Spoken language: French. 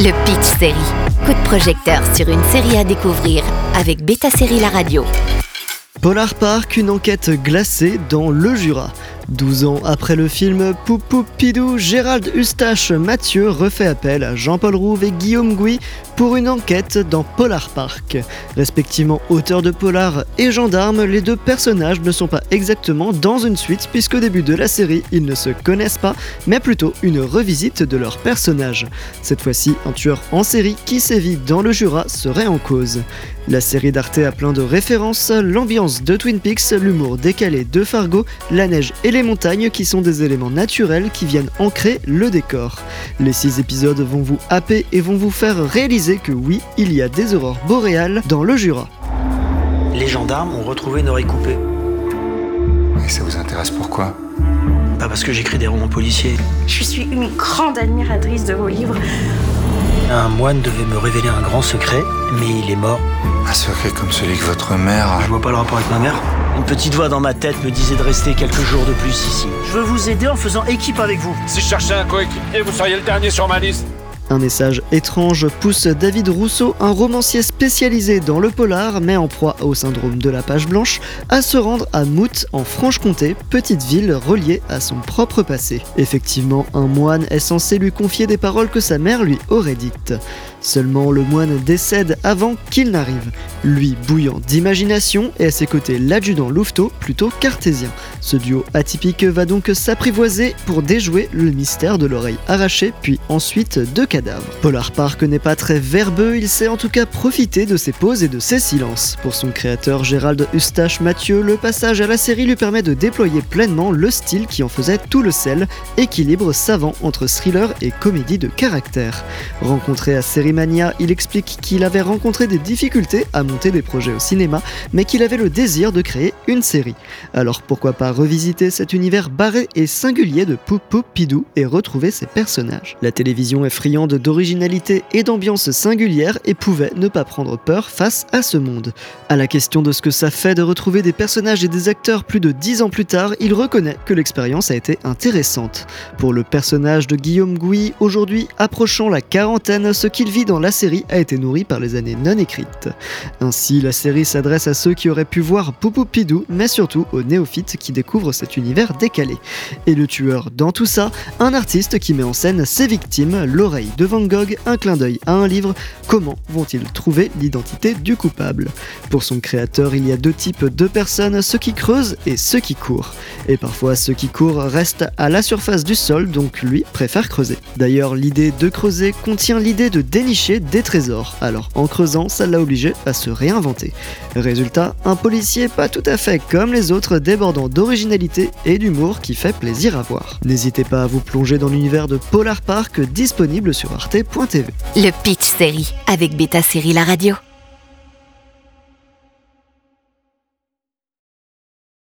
Le Pitch Série. Coup de projecteur sur une série à découvrir avec Beta Série La Radio. Polar Park, une enquête glacée dans le Jura. 12 ans après le film Pidou, Gérald Eustache Mathieu refait appel à Jean-Paul Rouve et Guillaume Gouy pour une enquête dans Polar Park. Respectivement auteur de Polar et gendarme, les deux personnages ne sont pas exactement dans une suite puisqu'au début de la série, ils ne se connaissent pas, mais plutôt une revisite de leurs personnages. Cette fois-ci, un tueur en série qui sévit dans le Jura serait en cause. La série d'Arte a plein de références, l'ambiance de Twin Peaks, l'humour décalé de Fargo, la neige et les montagnes qui sont des éléments naturels qui viennent ancrer le décor. Les six épisodes vont vous happer et vont vous faire réaliser que oui, il y a des aurores boréales dans le Jura. Les gendarmes ont retrouvé une oreille coupée. Et ça vous intéresse pourquoi? Pas parce que j'écris des romans policiers. Je suis une grande admiratrice de vos livres. Un moine devait me révéler un grand secret, mais il est mort. Un secret comme celui que votre mère a. Je vois pas le rapport avec ma mère. Une petite voix dans ma tête me disait de rester quelques jours de plus ici. Je veux vous aider en faisant équipe avec vous. Si je cherchais un coéquipier, vous seriez le dernier sur ma liste. Un message étrange pousse David Rousseau, un romancier spécialisé dans le polar, mais en proie au syndrome de la page blanche, à se rendre à Mout, en Franche-Comté, petite ville reliée à son propre passé. Effectivement, un moine est censé lui confier des paroles que sa mère lui aurait dites. Seulement, le moine décède avant qu'il n'arrive. Lui bouillant d'imagination et à ses côtés l'adjudant Louveteau, plutôt cartésien. Ce duo atypique va donc s'apprivoiser pour déjouer le mystère de l'oreille arrachée, puis ensuite de cadavres. Polar Park n'est pas très verbeux, il sait en tout cas profiter de ses pauses et de ses silences. Pour son créateur Gérald Eustache Mathieu, le passage à la série lui permet de déployer pleinement le style qui en faisait tout le sel, équilibre savant entre thriller et comédie de caractère. Rencontré à série Mania, il explique qu'il avait rencontré des difficultés à monter des projets au cinéma, mais qu'il avait le désir de créer une série. Alors pourquoi pas revisiter cet univers barré et singulier de Poupou Pidou et retrouver ses personnages? La télévision est friande d'originalité et d'ambiance singulière et pouvait ne pas prendre peur face à ce monde. À la question de ce que ça fait de retrouver des personnages et des acteurs plus de dix ans plus tard, il reconnaît que l'expérience a été intéressante. Pour le personnage de Guillaume Gouy, aujourd'hui approchant la quarantaine, ce qu'il vit dans la série a été nourrie par les années non écrites. Ainsi, la série s'adresse à ceux qui auraient pu voir Poupou Pidou, mais surtout aux néophytes qui découvrent cet univers décalé. Et le tueur dans tout ça, un artiste qui met en scène ses victimes, l'oreille de Van Gogh, un clin d'œil à un livre, comment vont-ils trouver l'identité du coupable? Pour son créateur, il y a deux types de personnes, ceux qui creusent et ceux qui courent. Et parfois, ceux qui courent restent à la surface du sol, donc lui préfère creuser. D'ailleurs, l'idée de creuser contient l'idée de dénicher des trésors. Alors en creusant, ça l'a obligé à se réinventer. Résultat, un policier pas tout à fait comme les autres, débordant d'originalité et d'humour qui fait plaisir à voir. N'hésitez pas à vous plonger dans l'univers de Polar Park disponible sur arte.tv. Le Pitch Série avec Beta Série La Radio.